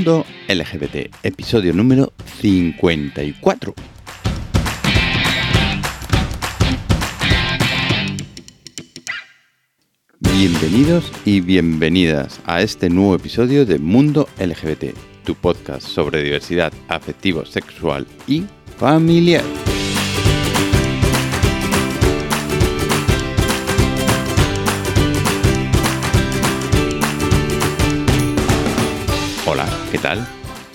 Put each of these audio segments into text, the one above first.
Mundo LGBT, episodio número 54. Bienvenidos y bienvenidas a este nuevo episodio de Mundo LGBT, tu podcast sobre diversidad afectivo, sexual y familiar. ¿Qué tal?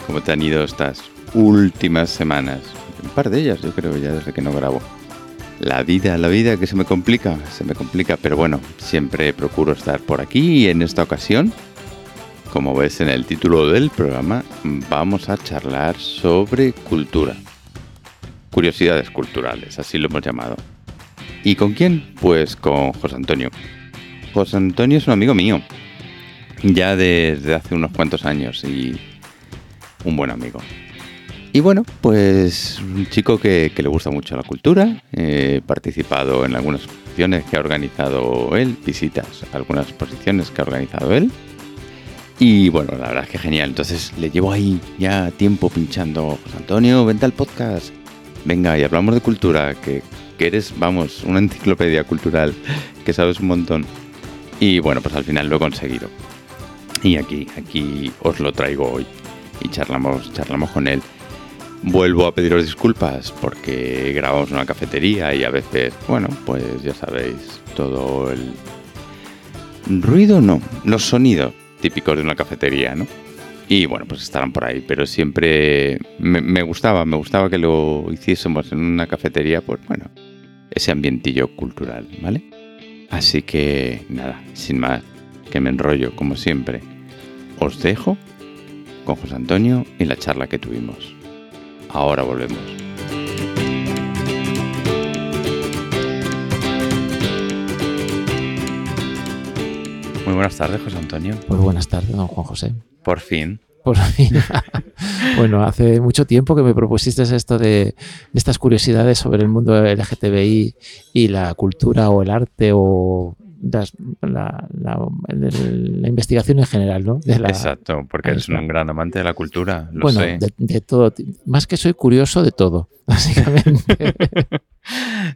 ¿Cómo te han ido estas últimas semanas? Un par de ellas, yo creo, ya desde que no grabo. La vida, la vida que se me complica, se me complica, pero bueno, siempre procuro estar por aquí y en esta ocasión, como ves en el título del programa, vamos a charlar sobre cultura. Curiosidades culturales, así lo hemos llamado. ¿Y con quién? Pues con José Antonio. José Antonio es un amigo mío, ya desde hace unos cuantos años y un buen amigo. Y bueno, pues un chico que, le gusta mucho la cultura, he participado en algunas exposiciones que ha organizado él, visitas a algunas exposiciones que ha organizado él. Y bueno, la verdad es que genial. Entonces le llevo ahí ya tiempo pinchando. Antonio, vente al podcast. Venga, y hablamos de cultura, que, que eres, vamos, una enciclopedia cultural, que sabes un montón. Y bueno, pues al final lo he conseguido. Y aquí, aquí os lo traigo hoy. Y charlamos, charlamos con él. Vuelvo a pediros disculpas porque grabamos en una cafetería y a veces, bueno, pues ya sabéis, todo el ruido no, los sonidos típicos de una cafetería, ¿no? Y bueno, pues estarán por ahí, pero siempre me, me gustaba, me gustaba que lo hiciésemos en una cafetería, pues bueno, ese ambientillo cultural, ¿vale? Así que nada, sin más, que me enrollo como siempre. Os dejo con José Antonio y la charla que tuvimos. Ahora volvemos. Muy buenas tardes, José Antonio. Muy buenas tardes, don Juan José. Por fin. Por fin. bueno, hace mucho tiempo que me propusiste esto de, de, estas curiosidades sobre el mundo LGTBI y la cultura o el arte o las, la, la, la, investigación en general, ¿no? La, Exacto, porque eres un gran amante de la cultura, lo bueno, sé. De, de, todo. Más que soy curioso de todo, básicamente.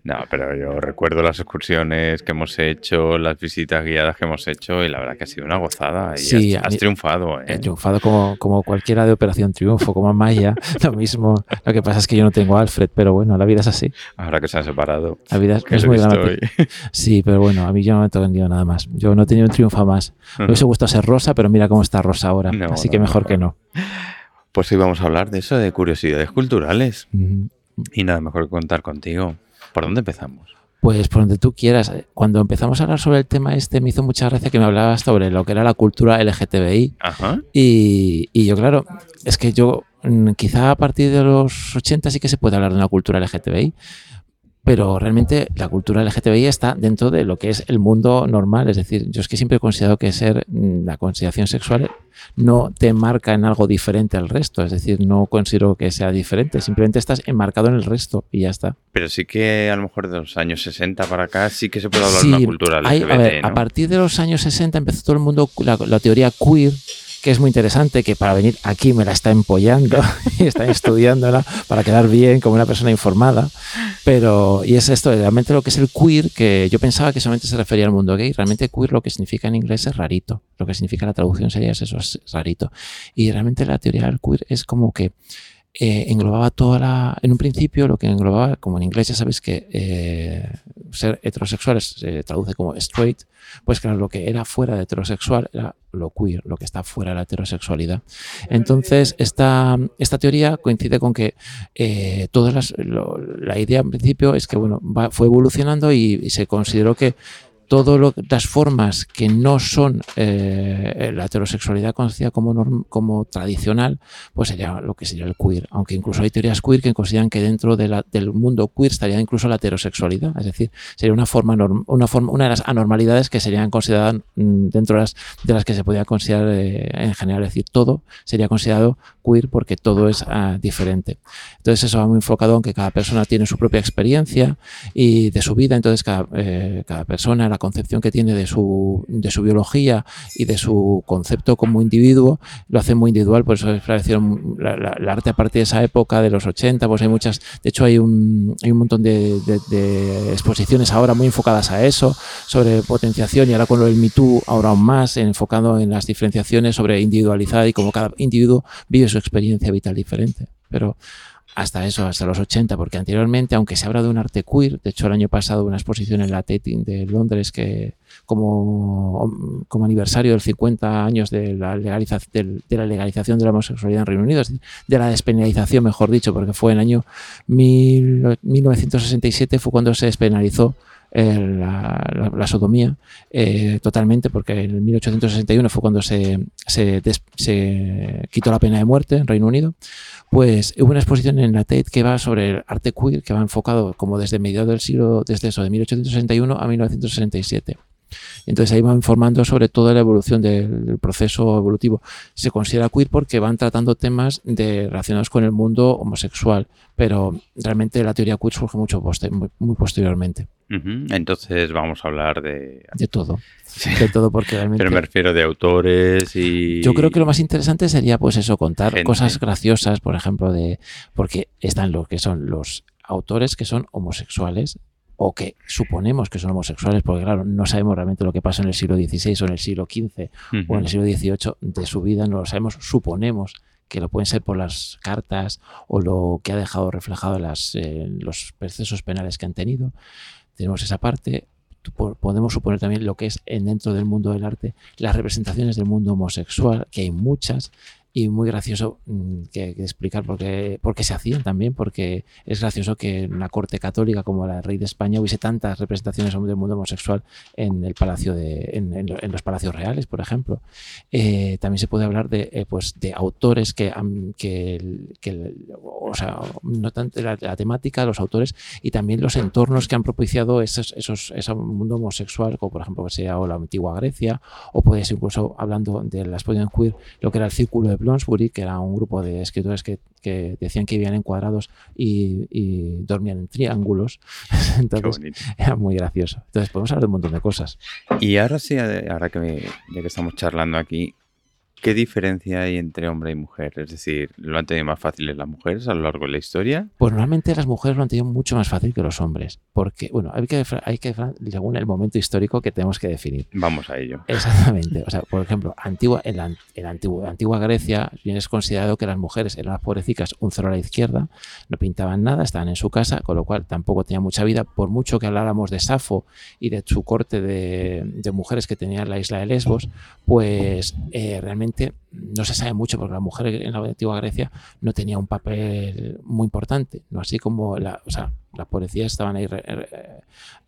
no, pero yo recuerdo las excursiones que hemos hecho, las visitas guiadas que hemos hecho y la verdad que ha sido una gozada. Y sí, has, has triunfado. ¿eh? He triunfado como, como cualquiera de Operación Triunfo, como Maya, lo mismo. Lo que pasa es que yo no tengo a Alfred, pero bueno, la vida es así. Ahora que se han separado. La vida es, es muy grande. Sí, pero bueno, a mí yo no me he vendido nada más. Yo no he tenido un triunfo más. Me hubiese gustado ser rosa, pero mira cómo está rosa ahora. No, Así que mejor no. que no. Pues hoy vamos a hablar de eso, de curiosidades culturales. Y nada mejor que contar contigo. ¿Por dónde empezamos? Pues por donde tú quieras. Cuando empezamos a hablar sobre el tema este, me hizo mucha gracia que me hablabas sobre lo que era la cultura LGTBI. Ajá. Y, y yo, claro, es que yo mm, quizá a partir de los 80 sí que se puede hablar de una cultura LGTBI pero realmente la cultura LGTBI está dentro de lo que es el mundo normal. Es decir, yo es que siempre he considerado que ser mm, la consideración sexual no te marca en algo diferente al resto. Es decir, no considero que sea diferente. Simplemente estás enmarcado en el resto y ya está. Pero sí que a lo mejor de los años 60 para acá sí que se puede hablar sí, de una cultura LGBT. Hay, a, ver, ¿no? a partir de los años 60 empezó todo el mundo, la, la teoría queer que es muy interesante, que para venir aquí me la está empollando y está estudiándola para quedar bien como una persona informada. Pero, y es esto, realmente lo que es el queer, que yo pensaba que solamente se refería al mundo gay, realmente queer lo que significa en inglés es rarito, lo que significa la traducción sería eso, es rarito. Y realmente la teoría del queer es como que eh, englobaba toda la. En un principio, lo que englobaba, como en inglés ya sabéis que eh, ser heterosexual se traduce como straight, pues claro, lo que era fuera de heterosexual era lo queer, lo que está fuera de la heterosexualidad. Entonces, esta, esta teoría coincide con que eh, todas las. Lo, la idea en principio es que, bueno, va, fue evolucionando y, y se consideró que todas las formas que no son eh, la heterosexualidad conocida como, como tradicional, pues sería lo que sería el queer. Aunque incluso hay teorías queer que consideran que dentro del mundo queer estaría incluso la heterosexualidad. Es decir, sería una forma, norm, una, forma una de las anormalidades que serían consideradas mm, dentro de las, de las que se podía considerar eh, en general. Es decir, todo sería considerado queer porque todo es uh, diferente. Entonces eso va muy enfocado en que cada persona tiene su propia experiencia y de su vida. Entonces cada, eh, cada persona, la concepción que tiene de su, de su biología y de su concepto como individuo, lo hace muy individual, por eso es la, el arte a partir de esa época, de los 80, pues hay muchas, de hecho hay un, hay un montón de, exposiciones ahora muy enfocadas a eso, sobre potenciación y ahora con lo del Me ahora aún más, enfocado en las diferenciaciones sobre individualizada y cómo cada individuo vive su experiencia vital diferente. Pero hasta eso, hasta los 80, porque anteriormente, aunque se habla de un arte queer, de hecho el año pasado una exposición en la Tate de Londres que como, como aniversario del 50 años de la, legalización, de, la legalización de la homosexualidad en Reino Unido, de la despenalización, mejor dicho, porque fue en el año 1967 fue cuando se despenalizó la, sodomía eh, totalmente, porque en 1861 fue cuando se, quitó la pena de muerte en Reino Unido, pues hubo una exposición en la Tate que va sobre el arte queer, que va enfocado como desde mediados del siglo, desde eso, de 1861 a 1967. Entonces ahí van informando sobre toda la evolución del, proceso evolutivo. Se considera queer porque van tratando temas de, relacionados con el mundo homosexual, pero realmente la teoría queer surge mucho muy, posteriormente. Entonces vamos a hablar de... De todo. De todo porque realmente... Pero me refiero de autores y... Yo creo que lo más interesante sería pues eso, contar cosas graciosas, por ejemplo, de... Porque están lo que son los autores que son homosexuales o que suponemos que son homosexuales, porque claro, no sabemos realmente lo que pasa en el siglo XVI o en el siglo XV o en el siglo XVIII de su vida, no lo sabemos, suponemos que lo pueden ser por las cartas o lo que ha dejado reflejado las, los procesos penales que han tenido. Tenemos esa parte. Podemos suponer también lo que es dentro del mundo del arte, las representaciones del mundo homosexual, que hay muchas, y muy gracioso mm, que, explicar por qué, por qué, se hacían también, porque es gracioso que en una corte católica como la Rey de España hubiese tantas representaciones del mundo homosexual en el palacio de, en, los palacios reales, por ejemplo. Eh, también se puede hablar de, eh, pues, de autores que, que, o sea, no tanto la, temática, los autores y también los entornos que han propiciado esos, esos, ese mundo homosexual, como por ejemplo que sea o la antigua Grecia, o puede ser incluso hablando de la exposición queer, lo que era el círculo de Bloomsbury, que era un grupo de escritores que, decían que vivían en cuadrados y, dormían en triángulos. Entonces, era muy gracioso. Entonces, podemos hablar de un montón de cosas. Y ahora sí, ahora que, ya que estamos charlando aquí, ¿Qué diferencia hay entre hombre y mujer? Es decir, ¿lo han tenido más fáciles las mujeres a lo largo de la historia? Pues normalmente las mujeres lo han tenido mucho más fácil que los hombres. Porque, bueno, hay que, hay que según el momento histórico que tenemos que definir. Vamos a ello. Exactamente. O sea, por ejemplo, antigua, en, la, en antigua, antigua Grecia bien es considerado que las mujeres eran las pobrecicas, un cero a la izquierda, no pintaban nada, estaban en su casa, con lo cual tampoco tenían mucha vida. Por mucho que habláramos de Safo y de su corte de, de mujeres que tenía la isla de Lesbos, pues eh, realmente no se sabe mucho porque la mujer en la antigua Grecia no tenía un papel muy importante, no así como la, las policías estaban ahí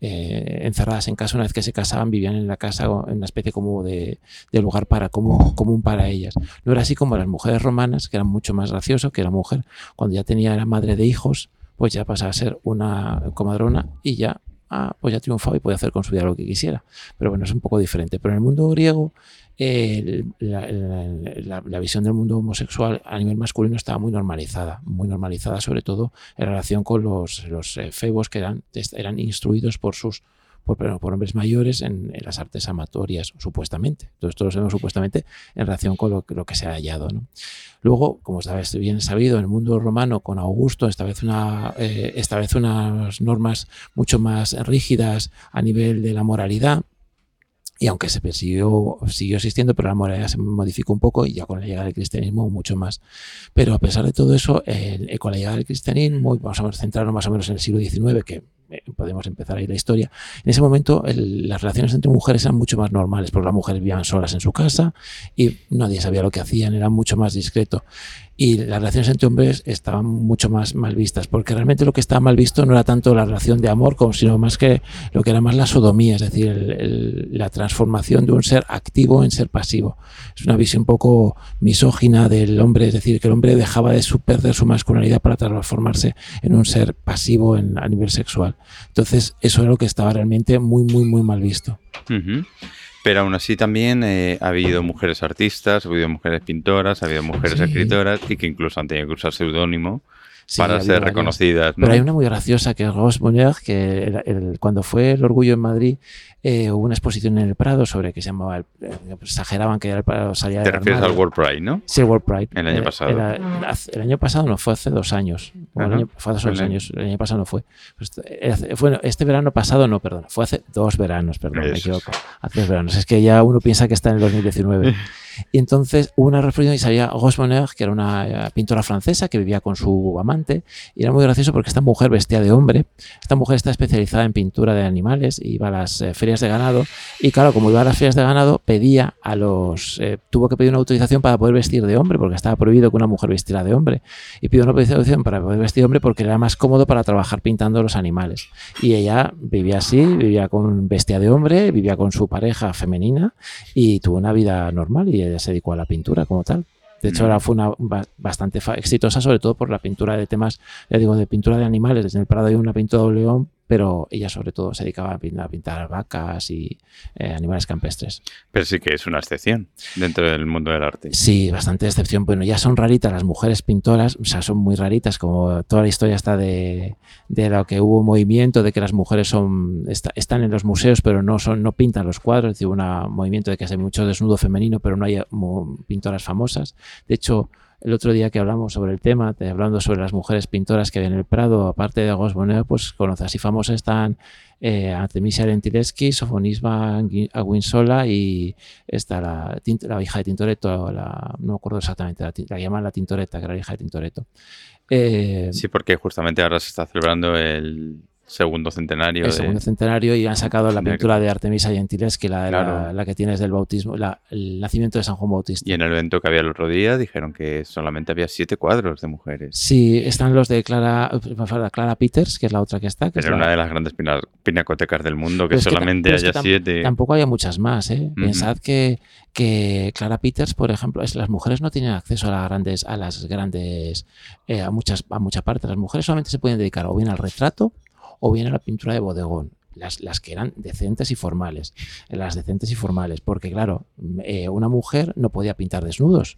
eh, encerradas en casa una vez que se casaban, vivían en la casa en una especie como de, lugar para común, común, para ellas. No era así como las mujeres romanas, que eran mucho más gracioso que la mujer cuando ya tenía la madre de hijos, pues ya pasaba a ser una comadrona y ya ah, pues ya triunfaba y podía hacer con su vida lo que quisiera. Pero bueno, es un poco diferente. Pero en el mundo griego la, visión del mundo homosexual a nivel masculino estaba muy normalizada, muy normalizada sobre todo en relación con los, los eh, febos que eran, eran instruidos por sus por, por hombres mayores en, las artes amatorias, supuestamente. Entonces, lo sabemos supuestamente en relación con lo, lo que se ha hallado. Luego, como está bien sabido, en el mundo romano, con Augusto, establece, una, eh, establece unas normas mucho más rígidas a nivel de la moralidad y aunque se persiguió, siguió existiendo, pero la moralidad se modificó un poco y ya con la llegada del cristianismo mucho más. Pero a pesar de todo eso, con la llegada del cristianismo, vamos a centrarnos más o menos en el siglo XIX, que podemos empezar ahí la historia, en ese momento las relaciones entre mujeres eran mucho más normales, porque las mujeres vivían solas en su casa y nadie sabía lo que hacían, era mucho más discreto y las relaciones entre hombres estaban mucho más mal vistas, porque realmente lo que estaba mal visto no era tanto la relación de amor, como sino más que lo que era más la sodomía, es decir, la transformación de un ser activo en ser pasivo. Es una visión un poco misógina del hombre, es decir, que el hombre dejaba de perder su masculinidad para transformarse en un ser pasivo a nivel sexual. Entonces, eso era lo que estaba realmente muy, muy, muy mal visto. Pero aún así también eh, ha habido mujeres artistas, ha habido mujeres pintoras, ha habido mujeres escritoras y que incluso han tenido que usar seudónimo para ser reconocidas. Pero hay una muy graciosa que es Rose Bonheur, que cuando fue el orgullo en Madrid eh, hubo una exposición en el Prado sobre que se llamaba, el, eh, exageraban que el Prado salía Te refieres al World Pride, ¿no? Sí, el World Pride. El año pasado. el año pasado no, fue hace dos años. fue hace dos años, el año pasado no fue. Pues, bueno, este verano pasado no, perdón, fue hace dos veranos, perdón, me equivoco. Hace dos veranos. Es que ya uno piensa que está en el 2019. Y entonces hubo una reflexión y salía Rose que era una eh, pintora francesa que vivía con su amante. Y era muy gracioso porque esta mujer vestía de hombre. Esta mujer está especializada en pintura de animales, iba a las eh, ferias de ganado. Y claro, como iba a las ferias de ganado, pedía a los. Eh, tuvo que pedir una autorización para poder vestir de hombre, porque estaba prohibido que una mujer vistiera de hombre. Y pidió una autorización para poder vestir de hombre porque era más cómodo para trabajar pintando los animales. Y ella vivía así, vivía con vestía de hombre, vivía con su pareja femenina y tuvo una vida normal. Y se dedicó a la pintura como tal. De hecho, ahora fue una bastante exitosa, sobre todo por la pintura de temas, ya digo, de pintura de animales. Desde el Prado hay una pintura de león pero ella sobre todo se dedicaba a pintar, vacas y eh, animales campestres. Pero sí que es una excepción dentro del mundo del arte. Sí, bastante excepción. Bueno, ya son raritas las mujeres pintoras, o sea, son muy raritas, como toda la historia está de, de lo que hubo movimiento, de que las mujeres son están en los museos, pero no son no pintan los cuadros, es decir, un movimiento de que hace mucho desnudo femenino, pero no hay pintoras famosas. De hecho, el otro día que hablamos sobre el tema, hablando sobre las mujeres pintoras que hay en el Prado, aparte de Gos pues conoces y famosas están eh, Artemisia Lentileschi, Sofonisba Aguinsola y está la, hija de Tintoretto, la, no me acuerdo exactamente, la, la llaman la Tintoretta, que era la hija de Tintoretto. Eh, sí, porque justamente ahora se está celebrando el segundo centenario. El segundo centenario y han sacado la pintura de Artemisa Gentiles, que la, la, que tienes del bautismo, el nacimiento de San Juan Bautista. Y en el evento que había el otro día dijeron que solamente había siete cuadros de mujeres. Sí, están los de Clara, Clara Peters, que es la otra que está. Que es una de las grandes pinacotecas del mundo, que solamente haya siete. Tampoco hay muchas más, ¿eh? Pensad que, que Clara Peters, por ejemplo, es, las mujeres no tienen acceso a las grandes, a las grandes, eh, a muchas, a mucha parte. Las mujeres solamente se pueden dedicar o bien al retrato o bien a la pintura de bodegón. Las, las, que eran decentes y formales, las decentes y formales, porque claro, eh, una mujer no podía pintar desnudos,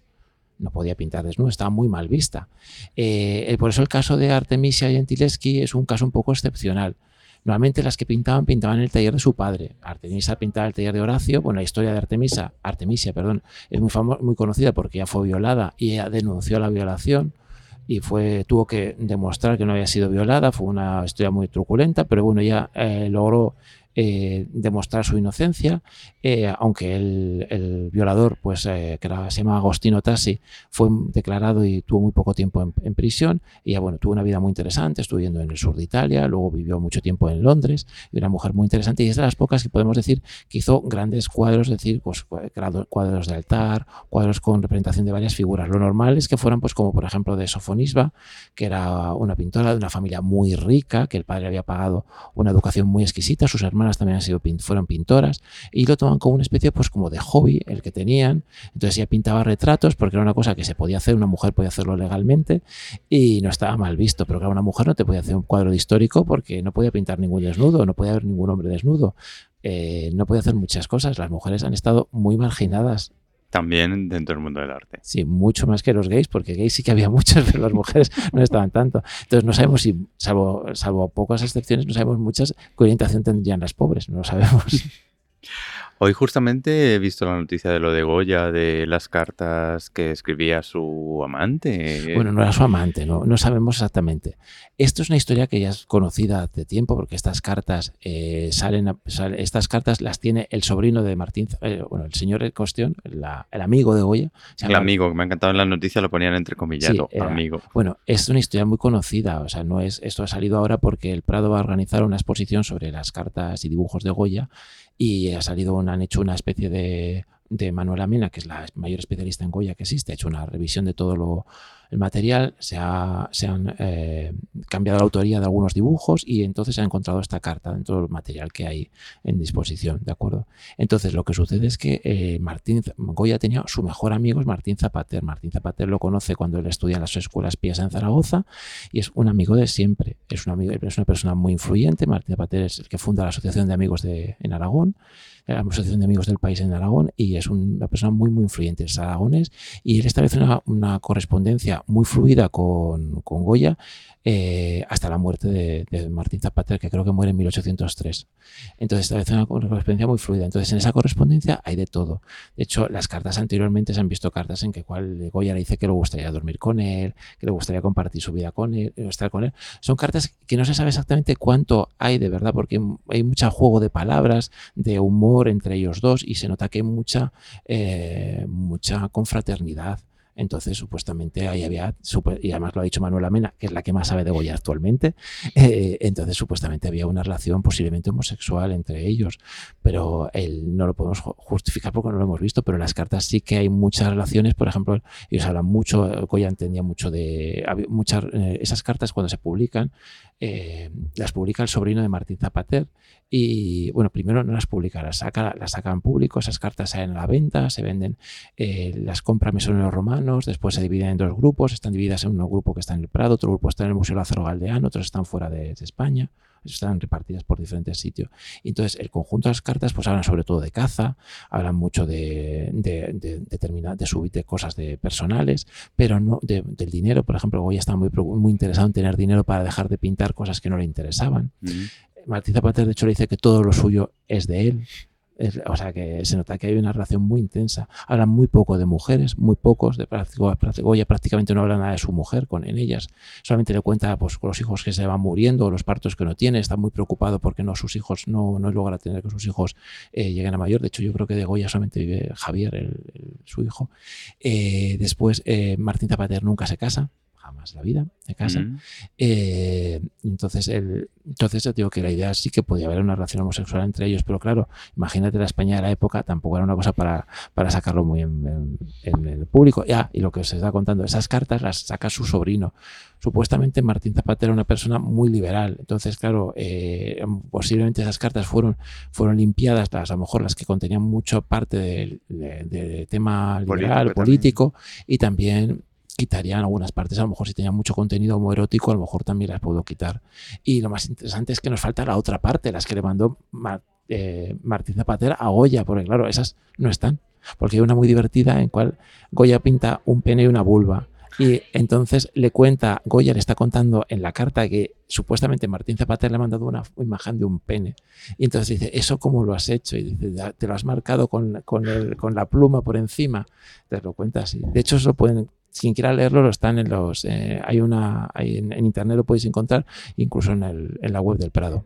no podía pintar desnudos, estaba muy mal vista. Eh, eh, por eso el caso de Artemisia Gentileschi es un caso un poco excepcional. Normalmente las que pintaban, pintaban en el taller de su padre. Artemisa pintaba el taller de Horacio. Bueno, la historia de Artemisa, Artemisia, perdón, es muy, muy conocida porque ella fue violada y ella denunció la violación y fue tuvo que demostrar que no había sido violada, fue una historia muy truculenta, pero bueno, ya eh, logró eh, demostrar su inocencia, eh, aunque el, violador, pues, eh, que se llama Agostino Tassi, fue declarado y tuvo muy poco tiempo en, prisión. Y ya, bueno, tuvo una vida muy interesante, estuvo viviendo en el sur de Italia, luego vivió mucho tiempo en Londres, y una mujer muy interesante, y es de las pocas que podemos decir que hizo grandes cuadros, decir, pues, cuadros de altar, cuadros con representación de varias figuras. Lo normal es que fueran, pues, como por ejemplo de Sofonisba, que era una pintora de una familia muy rica, que el padre había pagado una educación muy exquisita, sus hermanos también han sido, fueron pintoras y lo toman como una especie pues como de hobby el que tenían. Entonces ella pintaba retratos porque era una cosa que se podía hacer, una mujer podía hacerlo legalmente y no estaba mal visto, pero claro, una mujer no te podía hacer un cuadro de histórico porque no podía pintar ningún desnudo, no podía haber ningún hombre desnudo. Eh, no podía hacer muchas cosas. Las mujeres han estado muy marginadas también dentro del mundo del arte. Sí, mucho más que los gays, porque gays sí que había muchos, pero las mujeres no estaban tanto. Entonces no sabemos si, salvo, salvo pocas excepciones, no sabemos muchas qué orientación tendrían las pobres, no lo sabemos. Hoy justamente he visto la noticia de lo de Goya, de las cartas que escribía su amante. Bueno, no era su amante, no, no sabemos exactamente. Esto es una historia que ya es conocida hace tiempo porque estas cartas eh, salen, estas cartas las tiene el sobrino de Martín, eh, bueno, el señor en cuestión, el amigo de Goya. El amigo, que me ha encantado en la noticia, lo ponían entre comillas, amigo. Bueno, es una historia muy conocida, o sea, no es, esto ha salido ahora porque el Prado va a organizar una exposición sobre las cartas y dibujos de Goya y ha salido, han hecho una especie de, de Manuel Amena, que es la mayor especialista en Goya que existe, ha hecho una revisión de todo lo, el material, se, ha, han eh, cambiado la autoría de algunos dibujos y entonces se ha encontrado esta carta dentro del material que hay en disposición, ¿de acuerdo? Entonces lo que sucede es que eh, Martín Goya tenía su mejor amigo es Martín Zapater. Martín Zapater lo conoce cuando él estudia en las escuelas pías en Zaragoza y es un amigo de siempre, es es una persona muy influyente. Martín Zapater es el que funda la Asociación de Amigos de, en Aragón la Asociación de Amigos del País en Aragón y es una persona muy, muy influyente, es aragonés, y él establece una correspondencia muy fluida con, con Goya eh, hasta la muerte de, Martín Zapater, que creo que muere en 1803. Entonces establece una correspondencia muy fluida. Entonces en esa correspondencia hay de todo. De hecho, las cartas anteriormente se han visto cartas en que cual Goya le dice que le gustaría dormir con él, que le gustaría compartir su vida con él, estar con él. Son cartas que no se sabe exactamente cuánto hay de verdad, porque hay mucho juego de palabras, de humor entre ellos dos y se nota que hay mucha, eh, mucha confraternidad. Entonces, supuestamente ahí había, y además lo ha dicho Manuela Mena, que es la que más sabe de Goya actualmente, eh, entonces supuestamente había una relación posiblemente homosexual entre ellos, pero él no lo podemos justificar porque no lo hemos visto, pero en las cartas sí que hay muchas relaciones, por ejemplo, ellos hablan mucho, Goya entendía mucho de, muchas, eh, esas cartas cuando se publican, eh, las publica el sobrino de Martín Zapater y bueno, primero no las publica, las saca, las saca en público, esas cartas salen a la venta, se venden, las compra mesoneros después se dividen en dos grupos, están divididas en un grupo que está en el Prado, otro grupo está en el Museo Lázaro Galdeano, otros están fuera de, España están repartidas por diferentes sitios. Entonces, el conjunto de las cartas pues hablan sobre todo de caza, hablan mucho de, de, de, de subir de cosas de personales, pero no del dinero. Por ejemplo, Goya está muy, muy interesado en tener dinero para dejar de pintar cosas que no le interesaban. Martín Zapater, de hecho, le dice que todo lo suyo es de él. O sea que se nota que hay una relación muy intensa. Hablan muy poco de mujeres, muy pocos. De Goya prácticamente no habla nada de su mujer con en ellas. Solamente le cuenta pues, con los hijos que se van muriendo, los partos que no tiene. Está muy preocupado porque no sus hijos no, no logra tener que sus hijos eh, lleguen a mayor. De hecho, yo creo que de Goya solamente vive Javier, su hijo. Eh, después, eh, Martín Zapater nunca se casa jamás la vida de casa. Eh, entonces, el, entonces yo digo que la idea sí que podía haber una relación homosexual entre ellos, pero claro, imagínate la España de la época, tampoco era una cosa para, para sacarlo muy en, el público. Ya, y lo que os está contando, esas cartas las saca su sobrino. Supuestamente Martín Zapata era una persona muy liberal, entonces claro, eh, posiblemente esas cartas fueron, fueron limpiadas, las, a lo mejor las que contenían mucho parte del de, tema liberal, político, y también quitarían algunas partes, a lo mejor si tenía mucho contenido homoerótico, a lo mejor también las puedo quitar. Y lo más interesante es que nos falta la otra parte, las que le mandó eh, Martín Zapatera a Goya, porque claro, esas no están. Porque hay una muy divertida en cual Goya pinta un pene y una vulva. Y entonces le cuenta, Goya le está contando en la carta que supuestamente Martín Zapatero le ha mandado una imagen de un pene. Y entonces dice, ¿eso cómo lo has hecho? Y dice, te lo has marcado con, con, con la pluma por encima. Te lo cuenta así. De hecho, eso pueden quien quiera leerlo, lo están en los. Eh, hay una. en, internet lo podéis encontrar, incluso en, el, en la web del Prado.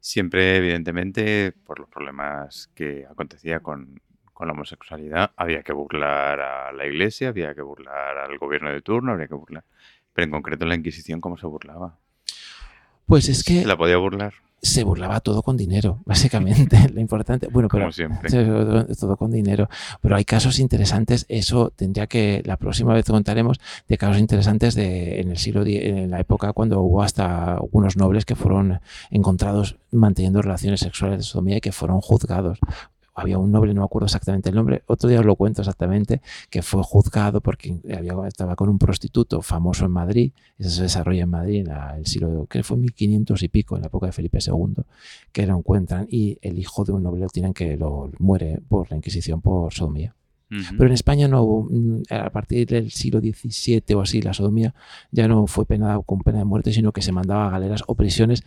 Siempre, evidentemente, por los problemas que acontecía con, con, la homosexualidad, había que burlar a la iglesia, había que burlar al gobierno de turno, había que burlar. Pero en concreto, la Inquisición, ¿cómo se burlaba? Pues es que. ¿Se la podía burlar? Se burlaba todo con dinero, básicamente. Lo importante, bueno, pero siempre. todo con dinero. Pero hay casos interesantes. Eso tendría que la próxima vez contaremos de casos interesantes de en el siglo en la época cuando hubo hasta algunos nobles que fueron encontrados manteniendo relaciones sexuales de sodomía y que fueron juzgados había un noble, no me acuerdo exactamente el nombre, otro día os lo cuento exactamente, que fue juzgado porque estaba con un prostituto famoso en Madrid, eso se desarrolla en Madrid en el siglo, que fue 1500 y pico, en la época de Felipe II, que lo encuentran y el hijo de un noble lo tienen que lo muere por la Inquisición por sodomía. Pero en España no hubo, mm, a partir del siglo XVII o así, la sodomía ya no fue penada con pena de muerte, sino que se mandaba a galeras o prisiones,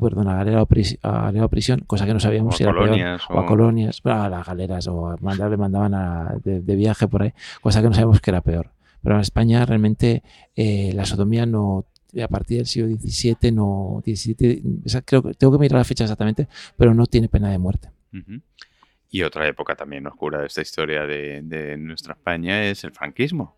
perdón, a galera o, galera o prisión, cosa que no sabíamos si era peor, o... a colonias, a las galeras, o a le mandaban a, de, viaje por ahí, cosa que no sabíamos que era peor. Pero en España realmente eh, la sodomía no a partir del siglo XVII, no, 17, creo que tengo que mirar la fecha exactamente, pero no tiene pena de muerte. Y otra época también oscura de esta historia de, nuestra España es el franquismo.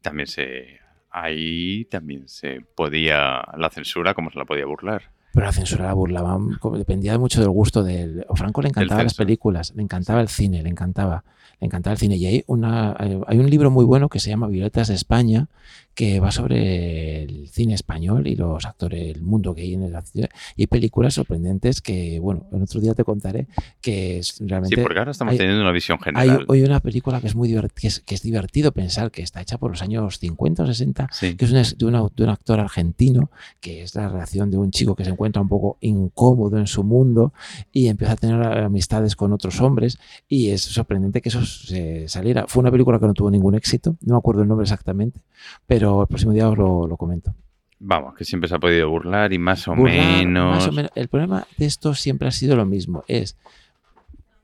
También se ahí también se podía la censura como se la podía burlar. Pero la censura la burlaban, dependía mucho del gusto del. Franco le encantaban las películas, le encantaba el cine, le encantaba, le encantaba el cine. Y hay una, hay un libro muy bueno que se llama Violetas de España, que va sobre el cine español y los actores, el mundo que hay en la ciudad. Y hay películas sorprendentes que, bueno, en otro día te contaré que es realmente... Sí, porque ahora estamos teniendo una visión general. Hay hoy una película que es muy divertida, que es, divertido pensar que está hecha por los años 50 o 60, que es de, un actor argentino, que es la relación de un chico que se encuentra un poco incómodo en su mundo y empieza a tener amistades con otros hombres y es sorprendente que eso se saliera. Fue una película que no tuvo ningún éxito, no me acuerdo el nombre exactamente, pero el próximo día os lo, comento. Vamos, que siempre se ha podido burlar y más o, menos... más o menos. El problema de esto siempre ha sido lo mismo, es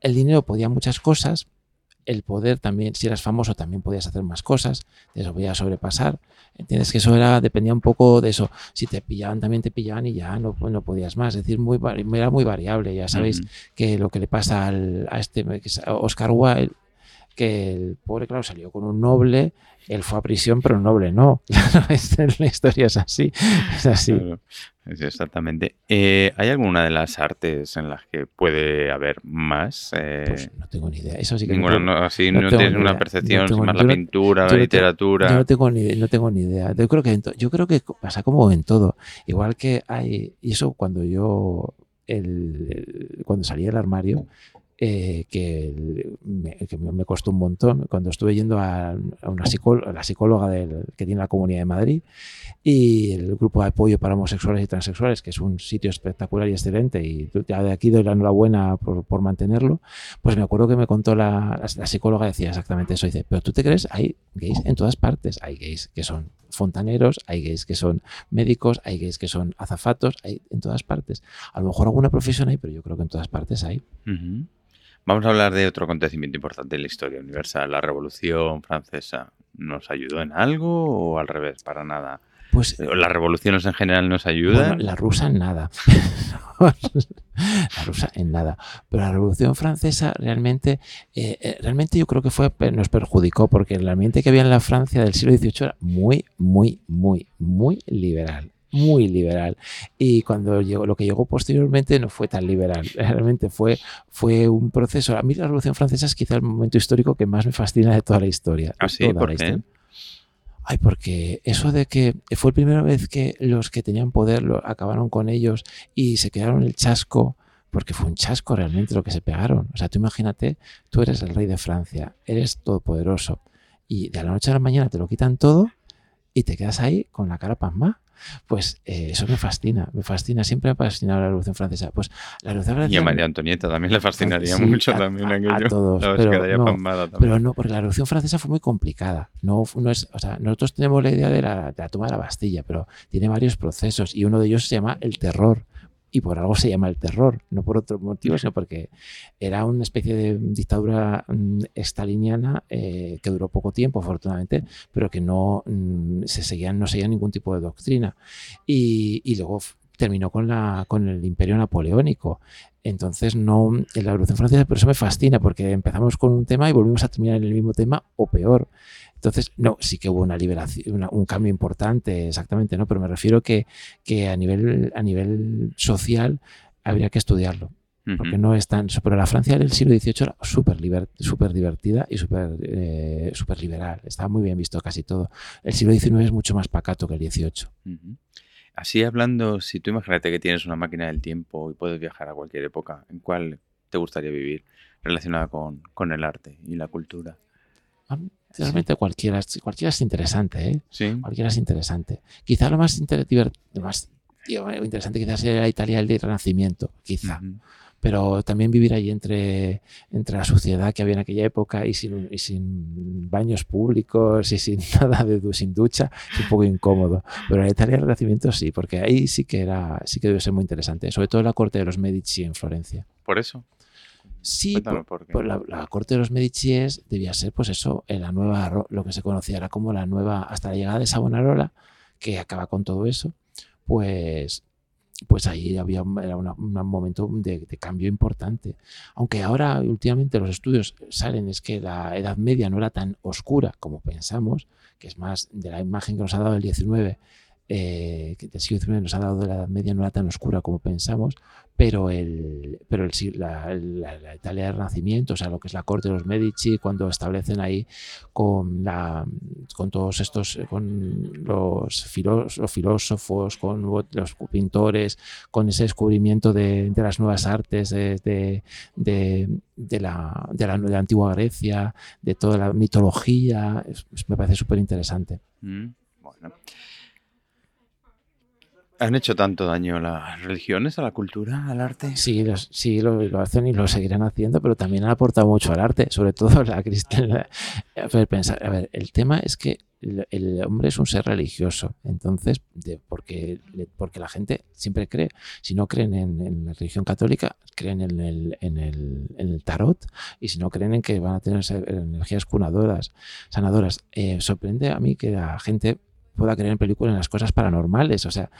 el dinero podía muchas cosas, el poder también, si eras famoso también podías hacer más cosas, te eso podías sobrepasar. Entiendes que eso era, dependía un poco de eso. Si te pillaban, también te pillaban y ya no, no podías más. Es decir, muy, era muy variable. Ya sabéis que lo que le pasa al, a este Oscar Wilde, que el pobre, claro, salió con un noble, él fue a prisión, pero un noble no. la historia es así. Es así. exactamente. Eh, ¿Hay alguna de las artes en las que puede haber más? Eh, pues no tengo ni idea. Eso sí que Ninguna, no, así no, tienes una percepción, más la pintura, la literatura. yo no tengo ni, no tengo ni idea. Yo creo que yo creo que pasa como en todo. Igual que hay, y eso cuando yo el, cuando salí del armario, eh, que, me, costó un montón cuando estuve yendo a, una la psicóloga del, que tiene la Comunidad de Madrid y el grupo de apoyo para homosexuales y transexuales, que es un sitio espectacular y excelente y ya de aquí doy la enhorabuena por, por mantenerlo, pues me acuerdo que me contó la, la, psicóloga, decía exactamente eso, dice, pero tú te crees, hay gays en todas partes, hay gays que son fontaneros, hay gays que son médicos, hay gays que son azafatos, hay en todas partes. A lo mejor alguna profesión hay, pero yo creo que en todas partes hay. Vamos a hablar de otro acontecimiento importante en la historia universal. La Revolución Francesa. ¿Nos ayudó en algo o al revés? Para nada. Pues, eh, ¿Las revoluciones en general nos ayudan? la rusa en nada. la rusa en nada. Pero la Revolución Francesa realmente, eh, eh, realmente yo creo que fue nos perjudicó porque el ambiente que había en la Francia del siglo XVIII era muy, muy, muy, muy liberal muy liberal. Y cuando llegó, lo que llegó posteriormente no fue tan liberal. Realmente fue, fue un proceso. A mí la Revolución Francesa es quizá el momento histórico que más me fascina de toda la historia. ¿Ah, sí? ¿Por qué? Ay, porque eso de que fue la primera vez que los que tenían poder lo, acabaron con ellos y se quedaron el chasco, porque fue un chasco realmente lo que se pegaron. O sea, tú imagínate, tú eres el rey de Francia, eres todopoderoso y de la noche a la mañana te lo quitan todo y te quedas ahí con la cara pasma. Pues eh, eso me fascina, me fascina, siempre me ha fascinado la Revolución Francesa. Pues la Revolución Francesa. Y a María Antonieta también le fascinaría mucho también aquello. A todos. pero, no, pero no, porque la Revolución Francesa fue muy complicada. No, no es, o sea, nosotros tenemos la idea de la, de la toma de la Bastilla, pero tiene varios procesos y uno de ellos se llama el terror y por algo se llama el terror, no por otro motivo, sino porque era una especie de dictadura mm, estaliniana eh, que duró poco tiempo, afortunadamente, pero que no mm, se seguían, no seguía ningún tipo de doctrina. Y, luego terminó con, la, con el imperio napoleónico. Entonces, no, en la Revolución Francesa, por eso me fascina, porque empezamos con un tema y volvimos a terminar en el mismo tema o peor. Entonces, no, sí que hubo una liberación, un cambio importante, exactamente, ¿no? Pero me refiero que, que a, nivel, a nivel social habría que estudiarlo. Porque no es tan. Pero la Francia del siglo XVIII era súper super divertida y súper eh, super liberal. Estaba muy bien visto casi todo. El siglo XIX es mucho más pacato que el XVIII. Así hablando, si tú imagínate que tienes una máquina del tiempo y puedes viajar a cualquier época, ¿en cuál te gustaría vivir relacionada con, con el arte y la cultura? Realmente cualquiera, cualquiera es interesante, ¿eh? Sí. Cualquiera es interesante. Quizá lo más, más interesante quizás sea Italia el de Renacimiento, quizá. Pero también vivir ahí entre, entre la suciedad que había en aquella época y sin, y sin baños públicos y sin nada de sin ducha es un poco incómodo. Pero la Italia del Renacimiento sí, porque ahí sí que era, sí que debe ser muy interesante, sobre todo la corte de los Medici en Florencia. Por eso. Sí, por, la, corte de los Medici debía ser, pues eso, en la nueva, lo que se conocía era como la nueva, hasta la llegada de Savonarola, que acaba con todo eso, pues, pues ahí había era un momento de, cambio importante. Aunque ahora últimamente los estudios salen es que la Edad Media no era tan oscura como pensamos, que es más de la imagen que nos ha dado el 19 eh, el siglo XIX nos ha dado de la Edad Media no era tan oscura como pensamos, pero, el, pero el, la, la, Italia del Renacimiento, o sea, lo que es la corte de los Medici, cuando establecen ahí con, la, con todos estos, con los, los filósofos, con los pintores, con ese descubrimiento de, de las nuevas artes, de, de, de la, de, la, la, antigua Grecia, de toda la mitología, me parece súper interesante. Mm, bueno. ¿Han hecho tanto daño las religiones a la cultura, al arte? Sí, sí lo, lo hacen y lo seguirán haciendo, pero también han aportado mucho al arte, sobre todo la cristiana. A ver, pensar, a ver, el tema es que el, hombre es un ser religioso, entonces, de, porque, porque la gente siempre cree, si no creen en, en la religión católica, creen en el, en, el, en el tarot, y si no creen en que van a tener energías cunadoras, sanadoras. Eh, sorprende a mí que la gente pueda creer en películas, en las cosas paranormales, o sea,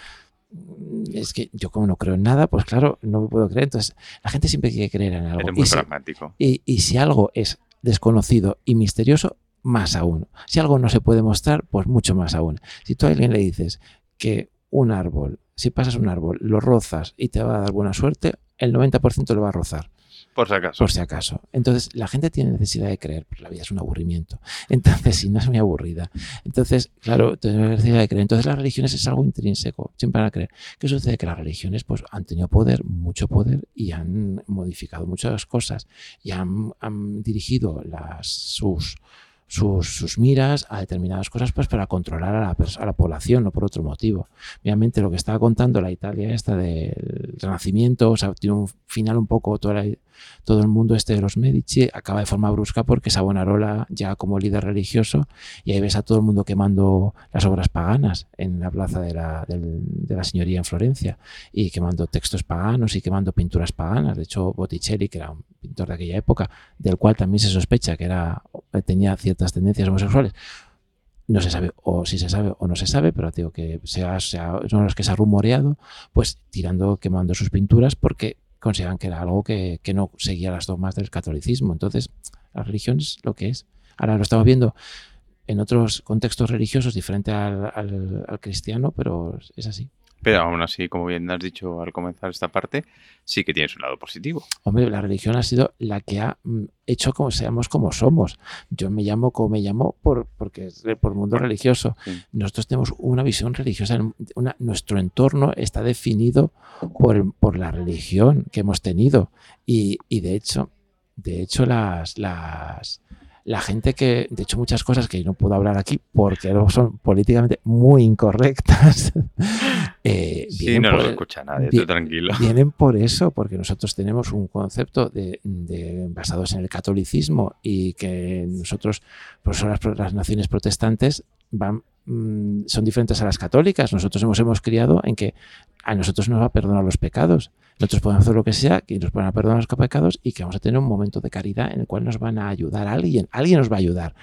es que yo como no creo en nada, pues claro, no me puedo creer. Entonces, la gente siempre quiere creer en algo. Eres Y muy si, pragmático. y- y si algo es desconocido y misterioso, más aún. Si algo no se puede mostrar, pues mucho más aún. Si tú a alguien le dices que un árbol, si pasas un árbol, lo rozas y te va a dar buena suerte, el 90% lo va a rozar Por si acaso. por si acaso. Entonces, la gente tiene necesidad de creer, porque la vida es un aburrimiento. Entonces, si no es muy aburrida. Entonces, claro, tiene necesidad de creer. Entonces, las religiones es algo intrínseco, siempre van a creer. ¿Qué sucede? Que las religiones pues, han tenido poder, mucho poder, y han modificado muchas cosas, y han, dirigido sus, sus, miras a determinadas cosas pues para controlar a la, a la población, no por otro motivo. Obviamente lo que estaba contando la Italia esta del Renacimiento, o sea, tiene un final un poco toda la- todo el mundo este de los Medici acaba de forma brusca porque Savonarola ya como líder religioso y ahí ves a todo el mundo quemando las obras paganas en la plaza de la, de la señoría en Florencia y quemando textos paganos y quemando pinturas paganas. De hecho, Botticelli, que era un pintor de aquella época, del cual también se sospecha que era, tenía ciertas tendencias homosexuales, no se sabe, o si se sabe o no se sabe, pero digo que sea, sea de los que se ha rumoreado, pues tirando, quemando sus pinturas porque consideran que era algo que, que no seguía las dogmas del catolicismo. Entonces, la religión es lo que es. Ahora lo estamos viendo en otros contextos religiosos diferente al, al- al cristiano, pero es así. Pero aún así, como bien has dicho al comenzar esta parte, sí que tienes un lado positivo. Hombre, la religión ha sido la que ha mm, hecho como seamos como somos. Yo me llamo como me llamo por, porque por mundo religioso. Sí. Nosotros tenemos una visión religiosa. una- nuestro entorno está definido por, por la religión que hemos tenido. Y, y de hecho, de hecho, las, las, la gente que, de hecho, muchas cosas que no puedo hablar aquí porque son políticamente muy incorrectas. eh, Sí, no por lo el- escucha nadie, vi- tranquilo. Vienen por eso, porque nosotros tenemos un concepto de, de- basados en el catolicismo y que nosotros, por eso las, las naciones protestantes van, mm, son diferentes a las católicas. Nosotros hemos, hemos criado en que a nosotros nos va a perdonar los pecados. Nosotros podemos hacer lo que sea, que nos van a perdonar los pecados y que vamos a tener un momento de caridad en el cual nos van a ayudar a alguien. Alguien nos va a ayudar.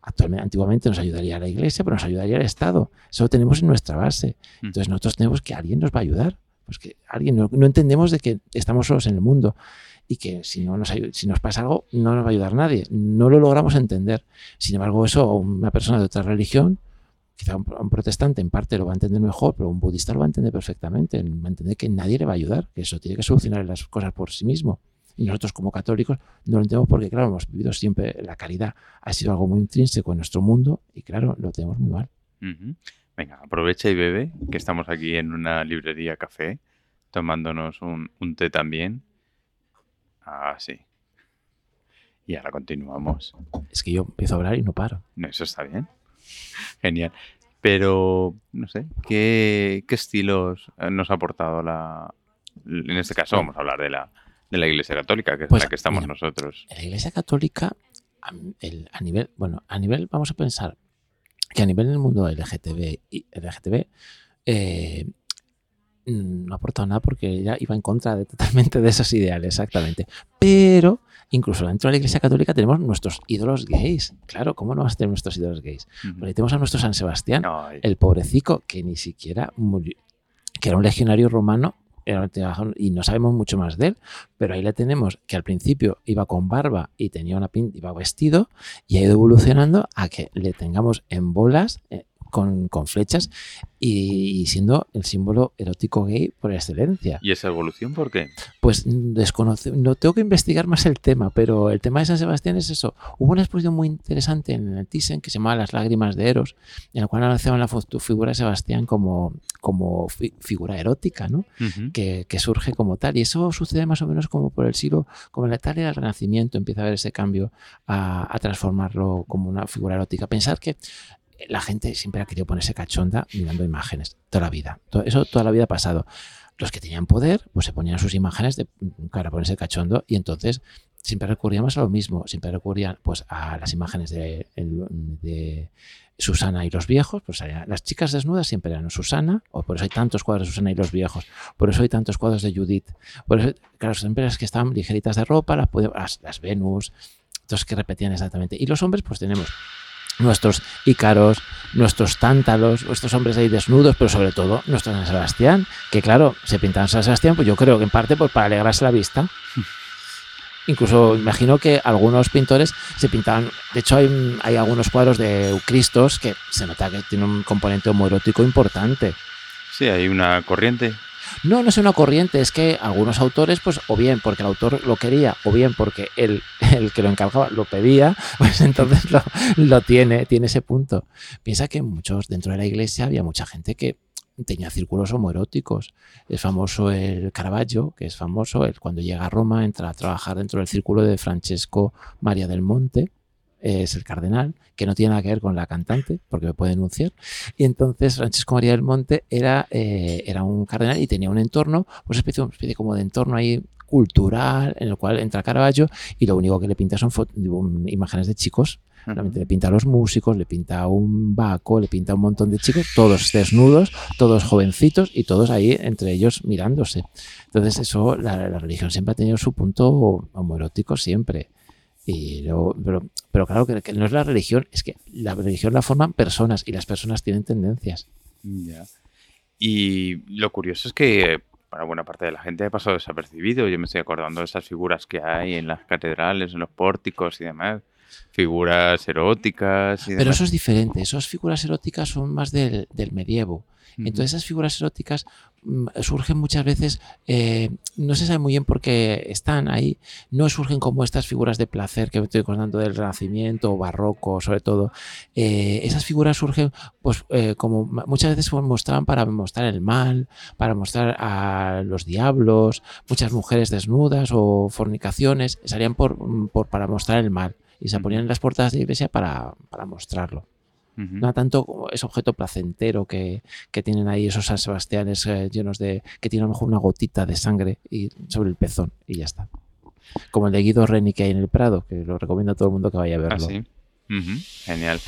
Actualmente, antiguamente nos ayudaría la iglesia, pero nos ayudaría el Estado. Eso lo tenemos en nuestra base. Mm. Entonces nosotros tenemos que alguien nos va a ayudar. Pues que alguien no, no entendemos de que estamos solos en el mundo y que si no nos si nos pasa algo no nos va a ayudar nadie. No lo logramos entender. Sin embargo, eso una persona de otra religión, quizá un, un protestante en parte lo va a entender mejor, pero un budista lo va a entender perfectamente. Va a entender que nadie le va a ayudar, que eso tiene que solucionar las cosas por sí mismo. Y nosotros como católicos no lo entendemos porque, claro, hemos vivido siempre la caridad. Ha sido algo muy intrínseco en nuestro mundo y, claro, lo tenemos muy mal. Venga, aprovecha y bebe, que estamos aquí en una librería café, tomándonos un, un té también. Ah, sí. Y ahora continuamos. Es que yo empiezo a hablar y no paro. No, eso está bien. Genial. Pero, no sé, ¿qué, qué estilos nos ha aportado la... En este caso vamos a hablar de la, de la Iglesia Católica, que es Pues, la que estamos mira, nosotros. En la Iglesia Católica, a, el- a nivel, bueno, a nivel, vamos a pensar que a nivel del mundo LGTB y LGTB eh, no ha aportado nada porque ya iba en contra de, totalmente de esos ideales, exactamente. Pero incluso dentro de la Iglesia Católica tenemos nuestros ídolos gays. Claro, ¿cómo no vas a tener nuestros ídolos gays? Ujú. Porque tenemos a nuestro San Sebastián, el pobrecico que ni siquiera murió, que era un legionario romano y no sabemos mucho más de él, pero ahí le tenemos que al principio iba con barba y tenía una pinta, iba vestido y ha ido evolucionando a que le tengamos en bolas eh, con, con flechas y, y siendo el símbolo erótico gay por excelencia. ¿Y esa evolución por qué? Pues mm, desconoce, no tengo que investigar más el tema, pero el tema de San Sebastián es eso. Hubo una exposición muy interesante en el Thyssen que se llamaba Las lágrimas de Eros, en la cual analizaban la figura de Sebastián como, como fi- figura erótica, ¿no? Que surge como tal. Y eso sucede más o menos como por el siglo, como en la Italia del Renacimiento, empieza a haber ese cambio a, a transformarlo como una figura erótica. Pensar que la gente siempre ha querido ponerse cachonda mirando imágenes, toda la vida. Eso toda la vida ha pasado. Los que tenían poder, pues se ponían sus imágenes de, para ponerse cachondo y entonces siempre recurríamos a lo mismo, siempre recurrían pues a las imágenes de, de Susana y los viejos, pues las chicas desnudas siempre eran Susana, o por eso hay tantos cuadros de Susana y los viejos, por eso hay tantos cuadros de Judith, por eso, claro, siempre las que estaban ligeritas de ropa, las, las, las Venus, entonces que repetían exactamente. Y los hombres, pues tenemos nuestros ícaros, nuestros tántalos, nuestros hombres ahí desnudos, pero sobre todo nuestro San Sebastián, que claro, se pintaban San Sebastián, pues yo creo que en parte pues, para alegrarse la vista. Incluso imagino que algunos pintores se pintaban, de hecho hay, hay algunos cuadros de Cristos que se nota que tiene un componente homoerótico importante. Sí, hay una corriente no, no es una corriente, es que algunos autores, pues o bien porque el autor lo quería, o bien porque el, el que lo encargaba lo pedía, pues entonces lo, tiene, tiene ese punto. Piensa que muchos dentro de la iglesia había mucha gente que tenía círculos homoeróticos. Es famoso el Caravaggio, que es famoso, cuando llega a Roma entra a trabajar dentro del círculo de Francesco María del Monte, es el cardenal, que no tiene nada que ver con la cantante, porque me puede denunciar. Y entonces Francesco María del Monte era, eh, era un cardenal y tenía un entorno, pues especie, una especie como de entorno ahí cultural, en el cual entra Caravaggio y lo único que le pinta son imágenes de chicos. Realmente le pinta a los músicos, le pinta a un Baco, le pinta a un montón de chicos, todos desnudos, todos jovencitos y todos ahí entre ellos mirándose. Entonces eso, la, la religión siempre ha tenido su punto homoerótico siempre. Y pero, pero claro que, no es la religión, es que la religión la forman personas y las personas tienen tendencias. Y lo curioso es que para buena parte de la gente ha pasado desapercibido. Yo me estoy acordando de esas figuras que hay en las catedrales, en los pórticos y demás. Figuras eróticas. Pero eso es diferente. Esas figuras eróticas son más del, del medievo. Entonces esas figuras eróticas mm, surgen muchas veces, eh, no se sabe muy bien por qué están ahí, no surgen como estas figuras de placer que me estoy contando del Renacimiento o barroco sobre todo. Eh, esas figuras surgen pues eh, como muchas veces se mostraban para mostrar el mal, para mostrar a los diablos, muchas mujeres desnudas o fornicaciones, salían por, por para mostrar el mal y se ponían en las puertas de la iglesia para, para mostrarlo. No tanto como ese objeto placentero que, que tienen ahí esos San Sebastianes eh, llenos de. que tienen a lo mejor una gotita de sangre y, sobre el pezón y ya está. Como el de Guido Reni que hay en el Prado, que lo recomiendo a todo el mundo que vaya a ah, verlo. Genial.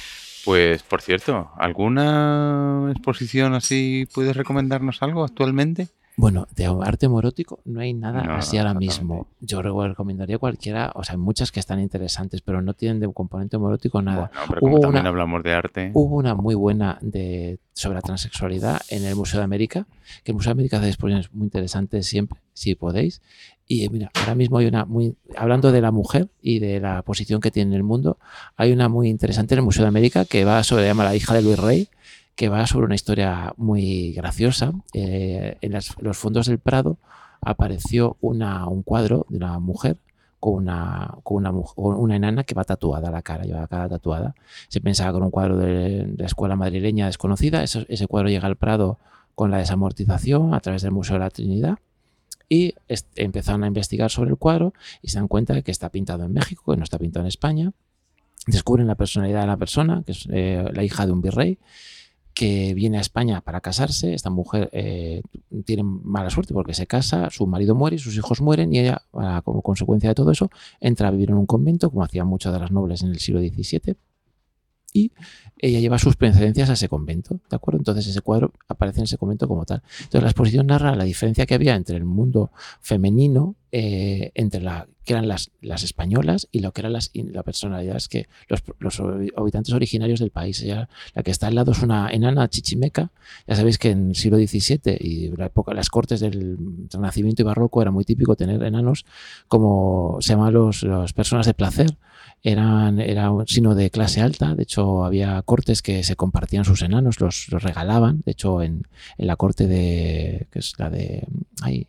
Pues, por cierto, ¿alguna exposición así puedes recomendarnos algo actualmente? Bueno, de arte morótico no hay nada así ahora mismo. Yo recomendaría cualquiera, o sea, hay muchas que están interesantes, pero no tienen de componente morótico nada. hubo también una, hablamos de arte. Hubo una muy buena de, sobre la transexualidad en el Museo de América, que el Museo de América hace exposiciones muy interesantes siempre, si podéis. Y mira, ahora mismo hay una muy, hablando de la mujer y de la posición que tiene en el mundo, hay una muy interesante en el Museo de América que va sobre, llama La hija de Luis Rey, que va sobre una historia muy graciosa. Eh, en los fondos del Prado apareció una, un cuadro de una mujer con una, con una, una, enana que va tatuada a la cara, lleva la cara tatuada. Se pensaba con un cuadro de, la escuela madrileña desconocida. Ese, cuadro llega al Prado con la desamortización a través del Museo de la Trinidad. Y empezaron a investigar sobre el cuadro y se dan cuenta de que está pintado en México, que no está pintado en España. Descubren la personalidad de la persona, que es eh, la hija de un virrey, que viene a España para casarse. Esta mujer eh, tiene mala suerte porque se casa, su marido muere, sus hijos mueren y ella, como consecuencia de todo eso, entra a vivir en un convento, como hacían muchas de las nobles en el siglo XVII, y ella lleva sus precedencias a ese convento, ¿de acuerdo? Entonces ese cuadro aparece en ese convento como tal. Entonces la exposición narra la diferencia que había entre el mundo femenino, eh, entre la que eran las, las, españolas y lo que eran las la personalidades que los, habitantes originarios del país. La que está al lado es una enana chichimeca. Ya sabéis que en el siglo XVII y la época, las cortes del Renacimiento y Barroco era muy típico tener enanos como se llaman las personas de placer eran, era un signo de clase alta. De hecho, había cortes que se compartían sus enanos, los, los regalaban. De hecho, en, en, la corte de. que es la de. Ay,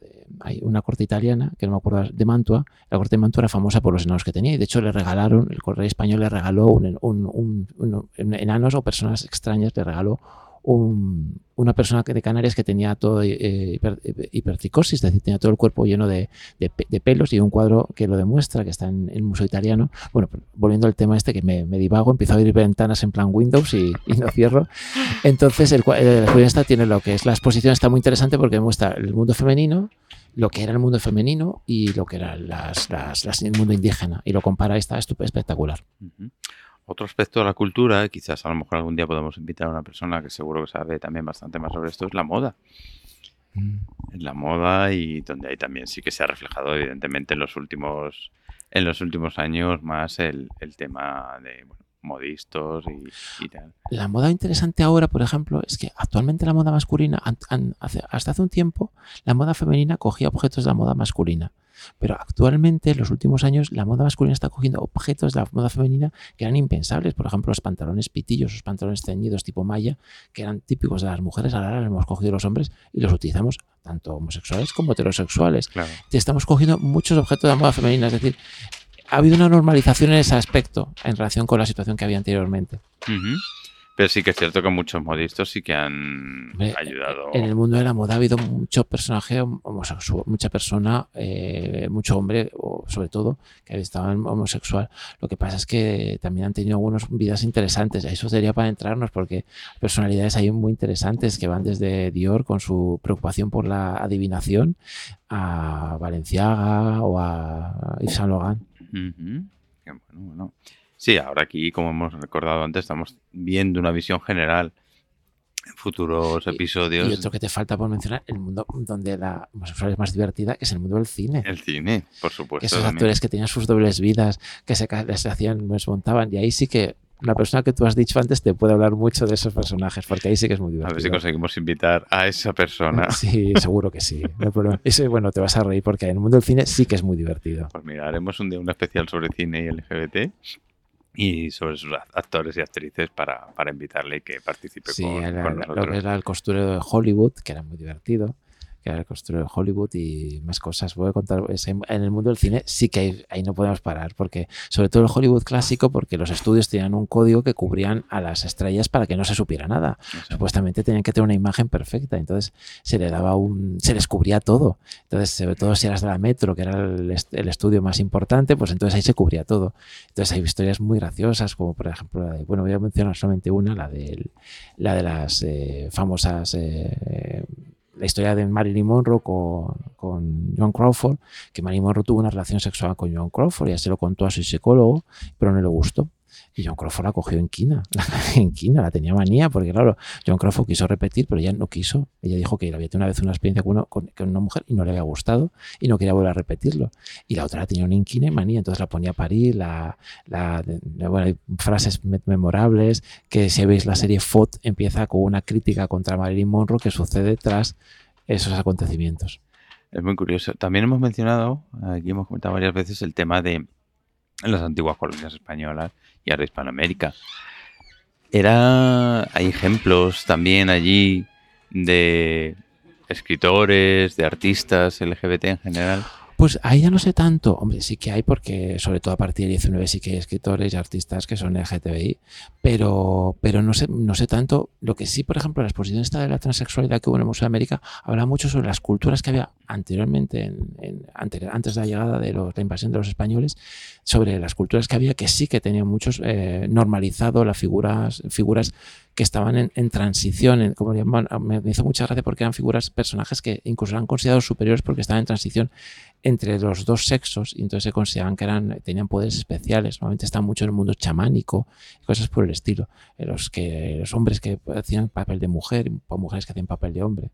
De, hay una corte italiana, que no me acuerdo, de Mantua. La corte de Mantua era famosa por los enanos que tenía. Y de hecho, le regalaron, el correo español le regaló un, un, un, enanos o personas extrañas, le regaló una persona de Canarias que tenía todo eh, hipertricosis, es decir, tenía todo el cuerpo lleno de, pelos y un cuadro que lo demuestra, que está en, el Museo Italiano. Bueno, volviendo al tema este que me, divago, empiezo a abrir ventanas en plan Windows y, no cierro. Entonces, el, el, tiene lo que es la exposición, está muy interesante porque demuestra el mundo femenino, lo que era el mundo femenino y lo que era las, el mundo indígena y lo compara y está espectacular. Otro aspecto de la cultura, quizás a lo mejor algún día podemos invitar a una persona que seguro que sabe también bastante más sobre esto, es la moda. Mm. La moda y donde ahí también sí que se ha reflejado evidentemente en los últimos, en los últimos años más el, tema de modistos y, tal. La moda interesante ahora, por ejemplo, es que actualmente la moda masculina, hasta hace un tiempo, la moda femenina cogía objetos de la moda masculina. Pero actualmente, en los últimos años, la moda masculina está cogiendo objetos de la moda femenina que eran impensables. Por ejemplo, los pantalones pitillos, los pantalones ceñidos tipo malla, que eran típicos de las mujeres, ahora los hemos cogido los hombres y los utilizamos tanto homosexuales como heterosexuales. Estamos cogiendo muchos objetos de la moda femenina, es decir, ha habido una normalización en ese aspecto en relación con la situación que había anteriormente. Pero sí que es cierto que muchos modistos sí que han ayudado. En el mundo de la moda ha habido mucho personaje homosexual, mucha persona, eh, mucho hombre, o sobre todo, que estado homosexual. Lo que pasa es que también han tenido algunas vidas interesantes. Eso sería para entrarnos, porque personalidades hay muy interesantes que van desde Dior con su preocupación por la adivinación a Valenciaga o a Yves Saint Laurent. bueno, bueno. Sí, ahora aquí, como hemos recordado antes, estamos viendo una visión general en futuros episodios. Y, otro que te falta por mencionar, el mundo donde la homosexual es más divertida, que es el mundo del cine. El cine, por supuesto. esos actores que tenían sus dobles vidas, que se, les hacían, les montaban, y ahí sí que la persona que tú has dicho antes te puede hablar mucho de esos personajes, porque ahí sí que es muy divertido. A ver si conseguimos invitar a esa persona. Sí, seguro que sí. No Ese, bueno, te vas a reír porque en el mundo del cine sí que es muy divertido. Pues mira, haremos un día un especial sobre cine y LGBT y sobre sus actores y actrices para, para invitarle y que participe con, nosotros. Lo que era el costurero de Hollywood, que era muy divertido que de Hollywood y más cosas. Voy a contar, en el mundo del cine sí que ahí no podemos parar, porque sobre todo el Hollywood clásico, porque los estudios tenían un código que cubrían a las estrellas para que no se supiera nada. Supuestamente tenían que tener una imagen perfecta, entonces se le daba un, se les cubría todo. Entonces, sobre todo si eras de la Metro, que era el, estudio más importante, pues entonces ahí se cubría todo. Entonces hay historias muy graciosas, como por ejemplo, la de, bueno, voy a mencionar solamente una, la de, la de las eh, famosas... Eh, la historia de Marilyn Monroe con, John Crawford, que Marilyn Monroe tuvo una relación sexual con John Crawford, ya se lo contó a su psicólogo, pero no le gustó. John Crawford la cogió en quina, la tenía manía, porque claro, John Crawford quiso repetir, pero ella no quiso. Ella dijo que había tenido una vez una experiencia con, una mujer y no le había gustado y no quería volver a repetirlo. Y la otra la tenía una inquina y manía, entonces la ponía a parir, la, bueno, hay frases memorables, que si veis la serie FOT empieza con una crítica contra Marilyn Monroe que sucede tras esos acontecimientos. Es muy curioso. También hemos mencionado, aquí hemos comentado varias veces el tema de las antiguas colonias españolas y ahora Hispanoamérica. Era, hay ejemplos también allí de escritores, de artistas LGBT en general. Pues ahí ya no sé tanto. Hombre, sí que hay, porque sobre todo a partir del 19 sí que hay escritores y artistas que son LGTBI, pero, pero no, sé, no sé tanto. Lo que sí, por ejemplo, la exposición esta de la transexualidad que hubo en el Museo de América habla mucho sobre las culturas que había anteriormente, en, antes, de la llegada de la invasión de los españoles, sobre las culturas que había que sí que tenían muchos eh, normalizado las figuras, figuras que estaban en, transición, como me, hizo mucha gracia porque eran figuras, personajes que incluso eran considerados superiores porque estaban en transición entre los dos sexos y entonces se consideraban que eran, tenían poderes especiales. Normalmente están mucho en el mundo chamánico y cosas por el estilo. Los, que, los hombres que hacían papel de mujer y mujeres que hacían papel de hombre.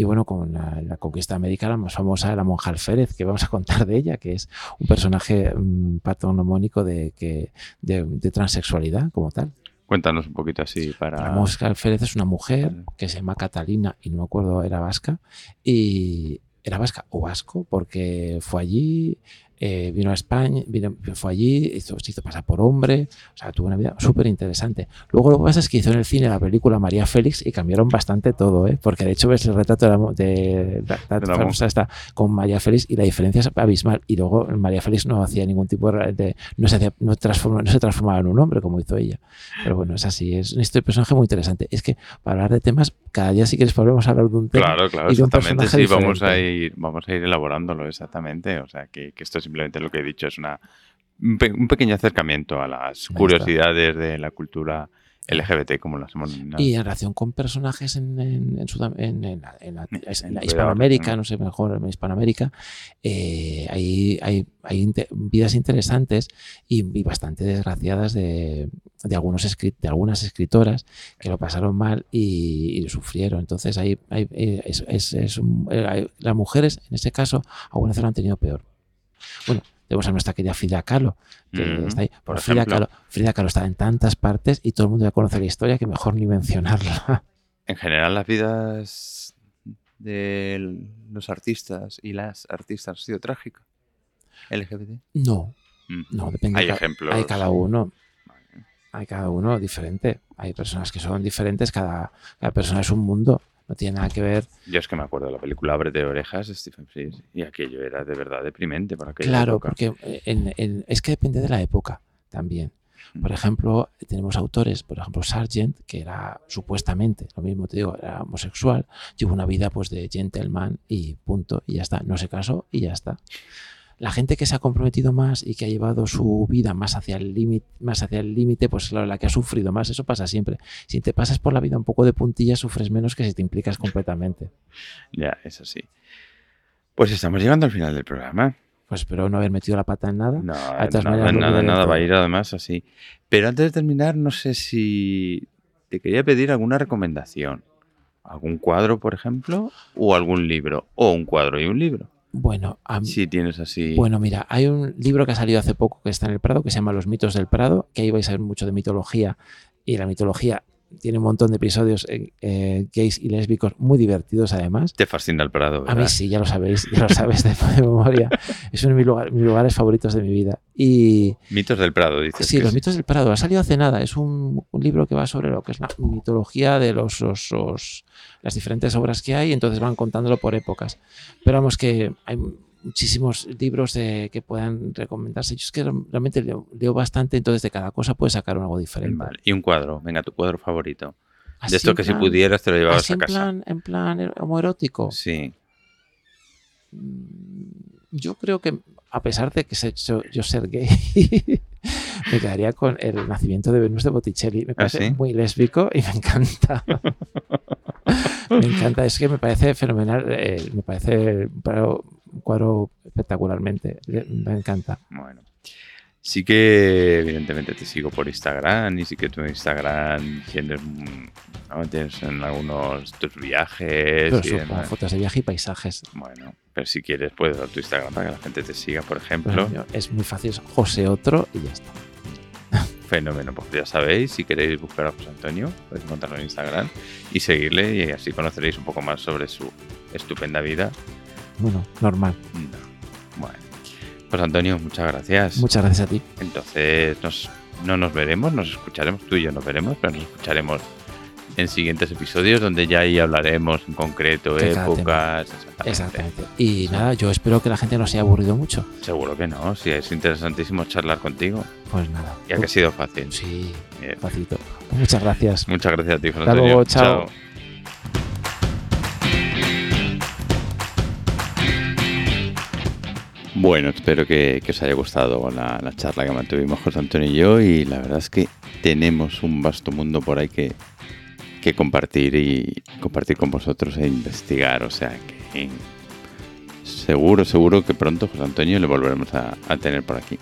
Y bueno, con la, conquista americana más famosa, la monja Alférez, que vamos a contar de ella, que es un personaje um, patronomónico de, que, de, transexualidad como tal. Cuéntanos un poquito así para... La monja Alférez es una mujer que se llama Catalina y no me acuerdo, era vasca, y era vasca o vasco porque fue allí, eh, vino a España, vino, fue allí, hizo, se hizo pasar por hombre, o sea, tuvo una vida súper interesante. Luego lo que pasa es que hizo en el cine la película María Félix y cambiaron bastante todo, ¿eh? porque de hecho ves el retrato de, la, de, de, está con María Félix y la diferencia es abismal. Y luego María Félix no hacía ningún tipo de... no, se, no, transforma, no se transformaba en un hombre como hizo ella. Pero bueno, es así, es un personaje muy interesante. Es que para hablar de temas, cada día si quieres podemos hablar de un tema. Claro, claro, exactamente, sí, vamos a, ir, vamos a ir elaborándolo exactamente. O sea, que, que esto simplemente lo que he dicho es una un, pequeño acercamiento a las curiosidades de la cultura LGBT, como las hemos Y en relación con personajes en, en, en, la, Hispanoamérica, no sé, mejor en Hispanoamérica, eh, hay, hay, hay vidas interesantes y, bastante desgraciadas de, de, algunos de algunas escritoras que lo pasaron mal y, lo sufrieron. Entonces, hay, hay, es, es, es, las mujeres, en ese caso, algunas lo han tenido peor. Bueno, tenemos a nuestra querida Frida Kahlo, que está ahí. Por Frida, Kahlo, Frida Kahlo está en tantas partes y todo el mundo ya conoce la historia que mejor ni mencionarla. En general, las vidas de los artistas y las artistas han sido trágicas. LGBT. No, mm. no, depende. Hay ejemplos. Hay cada uno. Hay cada uno diferente. Hay personas que son diferentes, cada, cada persona es un mundo no tiene nada que ver. Yo es que me acuerdo de la película Abre de orejas de Stephen Frears y aquello era de verdad deprimente para aquella Claro, porque es que depende de la época también. Mm. Por ejemplo, tenemos autores, por ejemplo, Sargent, que era supuestamente, lo mismo te digo, era homosexual, tuvo una vida pues de gentleman y punto, y ya está, no se casó y ya está la gente que se ha comprometido más y que ha llevado su vida más hacia el límite, más hacia el límite, pues claro, la que ha sufrido más, eso pasa siempre. Si te pasas por la vida un poco de puntilla, sufres menos que si te implicas completamente. Ya, eso sí. Pues estamos llegando al final del programa. Pues espero no haber metido la pata en nada. No, nada, nada, nada, va a ir además así. Pero antes de terminar, no sé si te quería pedir alguna recomendación. ¿Algún cuadro, por ejemplo? ¿O algún libro? ¿O un cuadro y un libro? Bueno, si tienes así. Bueno, mira, hay un libro que ha salido hace poco que está en el Prado que se llama Los mitos del Prado, que ahí vais a ver mucho de mitología y la mitología tiene un montón de episodios eh, eh, gays y lésbicos muy divertidos además. Te fascina el Prado. A mí sí, ya lo sabéis, ya lo sabes de, memoria. Es uno de mis, lugares favoritos de mi vida. Y, mitos del Prado, dices. Sí, los mitos del Prado. Ha salido hace nada. Es un, libro que va sobre lo que es la mitología de los osos, las diferentes obras que hay, entonces van contándolo por épocas. Pero vamos que hay muchísimos libros que puedan recomendarse. Yo es que realmente leo, bastante, entonces de cada cosa puedes sacar algo diferente. Y un cuadro, venga, tu cuadro favorito. de esto que si pudieras te lo llevabas a casa. En plan, en plan homoerótico. Sí. Mm, yo creo que, a pesar de que yo ser gay, me quedaría con el nacimiento de Venus de Botticelli. Me ¿Ah, parece muy lésbico y me encanta. me encanta, es que me parece fenomenal, eh, me parece un cuadro espectacularmente, me encanta. Bueno. Sí que evidentemente te sigo por Instagram y sí que tu Instagram tienes, tienes en algunos tus viajes. fotos de viaje y paisajes. Bueno, pero si quieres puedes dar tu Instagram para que la gente te siga, por ejemplo. es muy fácil, es José Otro y ya está. Fenómeno, pues ya sabéis, si queréis buscar a José Antonio, podéis encontrarlo en Instagram y seguirle y así conoceréis un poco más sobre su estupenda vida. Bueno, normal. Bueno, pues Antonio, muchas gracias. Muchas gracias a ti. Entonces, no nos veremos, nos escucharemos, tú y yo nos veremos, pero nos escucharemos en siguientes episodios donde ya ahí hablaremos en concreto épocas. Exactamente. Y nada, yo espero que la gente no se haya aburrido mucho. Seguro que no, sí, es interesantísimo charlar contigo. Pues nada. Ya que ha sido fácil. Sí, facilito. Muchas gracias. Muchas gracias a ti, Hasta luego, chao. Bueno, espero que, os haya gustado la, la, charla que mantuvimos José Antonio y yo y la verdad es que tenemos un vasto mundo por ahí que, compartir y compartir con vosotros e investigar. O sea que seguro, seguro que pronto José Antonio le volveremos a, tener por aquí.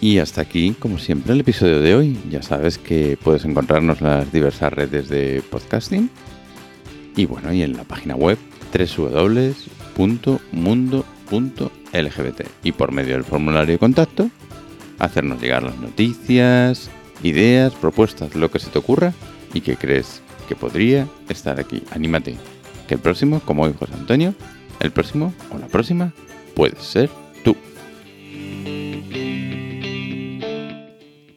Y hasta aquí, como siempre, el episodio de hoy. Ya sabes que puedes encontrarnos en las diversas redes de podcasting. Y bueno, y en la página web www.mundo.lgbt. Y por medio del formulario de contacto, hacernos llegar las noticias, ideas, propuestas, lo que se te ocurra y que crees que podría estar aquí. Anímate, que el próximo, como hoy José Antonio, El próximo o la próxima puede ser tú.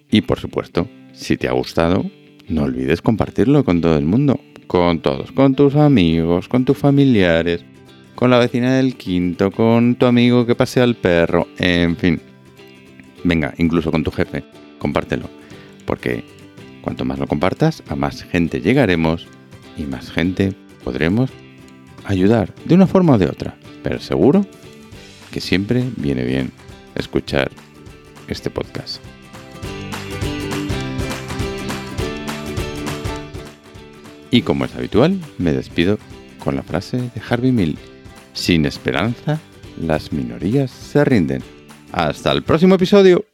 Y por supuesto, si te ha gustado, no olvides compartirlo con todo el mundo, con todos, con tus amigos, con tus familiares, con la vecina del quinto, con tu amigo que pasea al perro, en fin. Venga, incluso con tu jefe, compártelo, porque cuanto más lo compartas, a más gente llegaremos y más gente podremos ayudar de una forma o de otra. Pero seguro que siempre viene bien escuchar este podcast. Y como es habitual, me despido con la frase de Harvey Mill. Sin esperanza, las minorías se rinden. Hasta el próximo episodio.